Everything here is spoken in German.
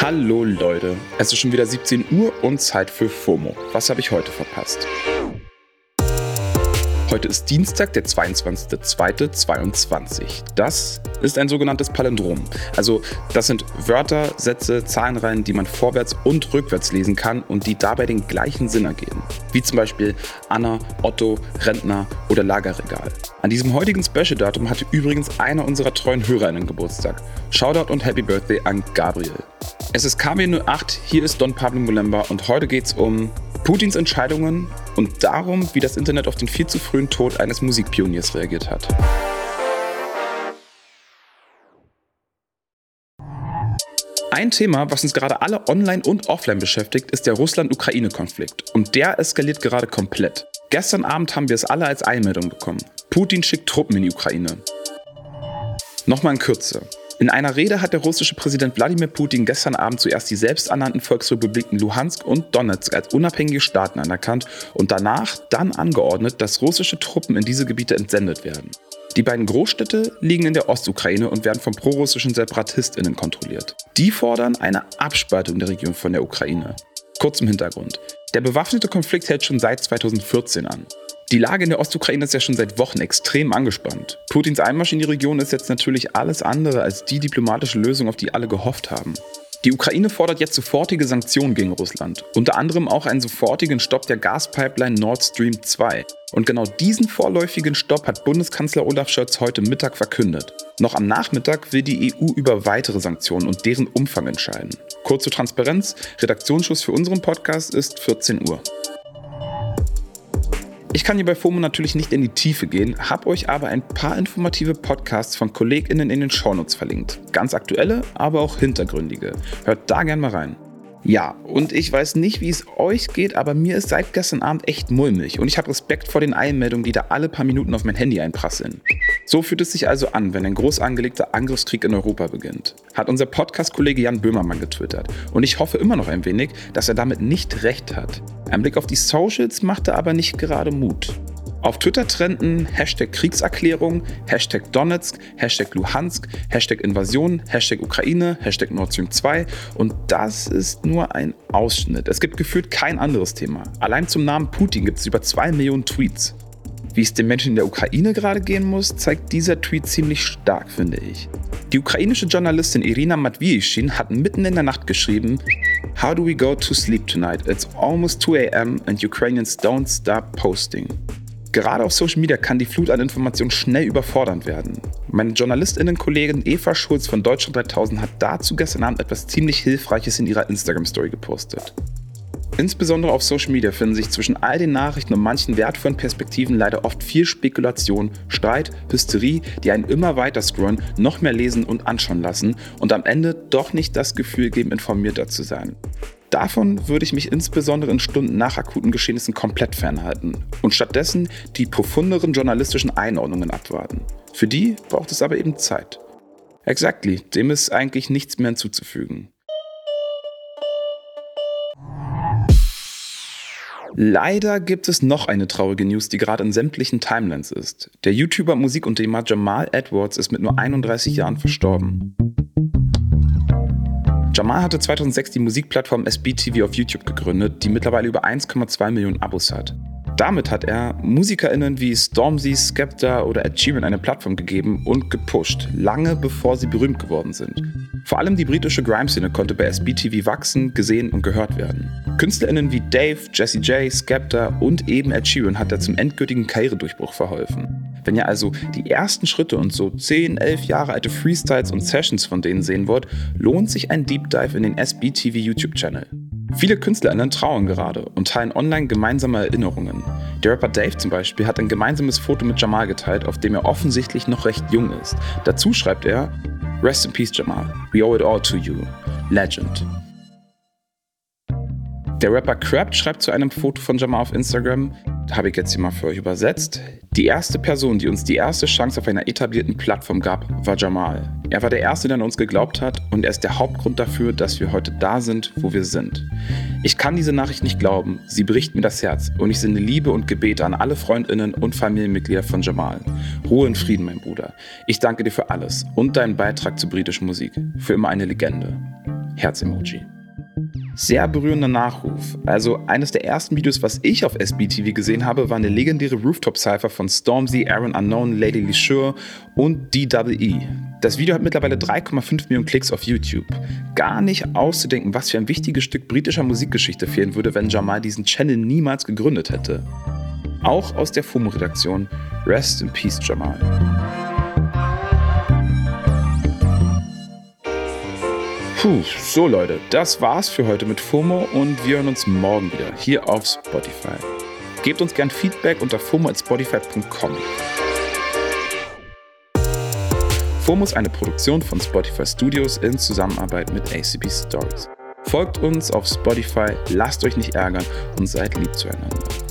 Hallo Leute, es ist schon wieder 17 Uhr und Zeit für FOMO. Was habe ich heute verpasst? Heute ist Dienstag, der 22.02.22. Das ist ein sogenanntes Palindrom. Also das sind Wörter, Sätze, Zahlenreihen, die man vorwärts und rückwärts lesen kann und die dabei den gleichen Sinn ergeben. Wie zum Beispiel Anna, Otto, Rentner oder Lagerregal. An diesem heutigen Special-Datum hatte übrigens einer unserer treuen HörerInnen Geburtstag. Shoutout und Happy Birthday an Gabriel. Es ist KW08, hier ist Don Pablo Mulemba und heute geht es um Putins Entscheidungen und darum, wie das Internet auf den viel zu frühen Tod eines Musikpioniers reagiert hat. Ein Thema, was uns gerade alle online und offline beschäftigt, ist der Russland-Ukraine-Konflikt. Und der eskaliert gerade komplett. Gestern Abend haben wir es alle als Einmeldung bekommen. Putin schickt Truppen in die Ukraine. Nochmal in Kürze. In einer Rede hat der russische Präsident Wladimir Putin gestern Abend zuerst die selbsternannten Volksrepubliken Luhansk und Donetsk als unabhängige Staaten anerkannt und danach dann angeordnet, dass russische Truppen in diese Gebiete entsendet werden. Die beiden Großstädte liegen in der Ostukraine und werden von prorussischen SeparatistInnen kontrolliert. Die fordern eine Abspaltung der Region von der Ukraine. Kurz im Hintergrund. Der bewaffnete Konflikt hält schon seit 2014 an. Die Lage in der Ostukraine ist ja schon seit Wochen extrem angespannt. Putins Einmarsch in die Region ist jetzt natürlich alles andere als die diplomatische Lösung, auf die alle gehofft haben. Die Ukraine fordert jetzt sofortige Sanktionen gegen Russland, unter anderem auch einen sofortigen Stopp der Gaspipeline Nord Stream 2. Und genau diesen vorläufigen Stopp hat Bundeskanzler Olaf Scholz heute Mittag verkündet. Noch am Nachmittag will die EU über weitere Sanktionen und deren Umfang entscheiden. Kurz zur Transparenz, Redaktionsschuss für unseren Podcast ist 14 Uhr. Ich kann hier bei FOMO natürlich nicht in die Tiefe gehen, habe euch aber ein paar informative Podcasts von KollegInnen in den Shownotes verlinkt. Ganz aktuelle, aber auch hintergründige. Hört da gern mal rein. Ja, und ich weiß nicht, wie es euch geht, aber mir ist seit gestern Abend echt mulmig und ich habe Respekt vor den Einmeldungen, die da alle paar Minuten auf mein Handy einprasseln. So fühlt es sich also an, wenn ein groß angelegter Angriffskrieg in Europa beginnt. Hat unser Podcast-Kollege Jan Böhmermann getwittert. Und ich hoffe immer noch ein wenig, dass er damit nicht recht hat. Ein Blick auf die Socials machte aber nicht gerade Mut. Auf Twitter trenden Hashtag Kriegserklärung, Hashtag Donetsk, Hashtag Luhansk, Hashtag Invasion, Hashtag Ukraine, Hashtag Nord Stream 2 und das ist nur ein Ausschnitt. Es gibt gefühlt kein anderes Thema. Allein zum Namen Putin gibt es über 2 Millionen Tweets. Wie es den Menschen in der Ukraine gerade gehen muss, zeigt dieser Tweet ziemlich stark, finde ich. Die ukrainische Journalistin Irina Matviishin hat mitten in der Nacht geschrieben, How do we go to sleep tonight? It's almost 2 a.m. and Ukrainians don't stop posting. Gerade auf Social Media kann die Flut an Informationen schnell überfordernd werden. Meine JournalistInnen-Kollegin Eva Schulz von Deutschland 3000 hat dazu gestern Abend etwas ziemlich Hilfreiches in ihrer Instagram-Story gepostet. Insbesondere auf Social Media finden sich zwischen all den Nachrichten und manchen wertvollen Perspektiven leider oft viel Spekulation, Streit, Hysterie, die einen immer weiter scrollen, noch mehr lesen und anschauen lassen und am Ende doch nicht das Gefühl geben, informierter zu sein. Davon würde ich mich insbesondere in Stunden nach akuten Geschehnissen komplett fernhalten und stattdessen die profunderen journalistischen Einordnungen abwarten. Für die braucht es aber eben Zeit. Exactly, dem ist eigentlich nichts mehr hinzuzufügen. Leider gibt es noch eine traurige News, die gerade in sämtlichen Timelines ist. Der YouTuber, Musikunternehmer Jamal Edwards ist mit nur 31 Jahren verstorben. Jamal hatte 2006 die Musikplattform SBTV auf YouTube gegründet, die mittlerweile über 1,2 Millionen Abos hat. Damit hat er MusikerInnen wie Stormzy, Skepta oder Ed eine Plattform gegeben und gepusht, lange bevor sie berühmt geworden sind. Vor allem die britische Grime-Szene konnte bei SBTV wachsen, gesehen und gehört werden. KünstlerInnen wie Dave, Jesse J, Skepta und eben Ed hat er zum endgültigen Karrieredurchbruch verholfen. Wenn ihr also die ersten Schritte und so 10, 11 Jahre alte Freestyles und Sessions von denen sehen wollt, lohnt sich ein Deep Dive in den SBTV YouTube-Channel. Viele KünstlerInnen trauern gerade und teilen online gemeinsame Erinnerungen. Der Rapper Dave zum Beispiel hat ein gemeinsames Foto mit Jamal geteilt, auf dem er offensichtlich noch recht jung ist. Dazu schreibt er: Rest in peace, Jamal. We owe it all to you. Legend. Der Rapper Crab schreibt zu einem Foto von Jamal auf Instagram: habe ich jetzt hier mal für euch übersetzt. Die erste Person, die uns die erste Chance auf einer etablierten Plattform gab, war Jamal. Er war der Erste, der an uns geglaubt hat und er ist der Hauptgrund dafür, dass wir heute da sind, wo wir sind. Ich kann diese Nachricht nicht glauben, sie bricht mir das Herz und ich sende Liebe und Gebete an alle Freundinnen und Familienmitglieder von Jamal. Ruhe und Frieden, mein Bruder. Ich danke dir für alles und deinen Beitrag zur britischen Musik. Für immer eine Legende. Herz-Emoji. Sehr berührender Nachruf. Also eines der ersten Videos, was ich auf SBTV gesehen habe, war eine legendäre Rooftop-Cypher von Stormzy, Aaron Unknown, Lady Lishur und DWE. Das Video hat mittlerweile 3,5 Millionen Klicks auf YouTube. Gar nicht auszudenken, was für ein wichtiges Stück britischer Musikgeschichte fehlen würde, wenn Jamal diesen Channel niemals gegründet hätte. Auch aus der FOMO-Redaktion Rest in Peace Jamal. Puh, so Leute, das war's für heute mit FOMO und wir hören uns morgen wieder hier auf Spotify. Gebt uns gern Feedback unter fomo@spotify.com. FOMO ist eine Produktion von Spotify Studios in Zusammenarbeit mit ACB Stories. Folgt uns auf Spotify, lasst euch nicht ärgern und seid lieb zueinander.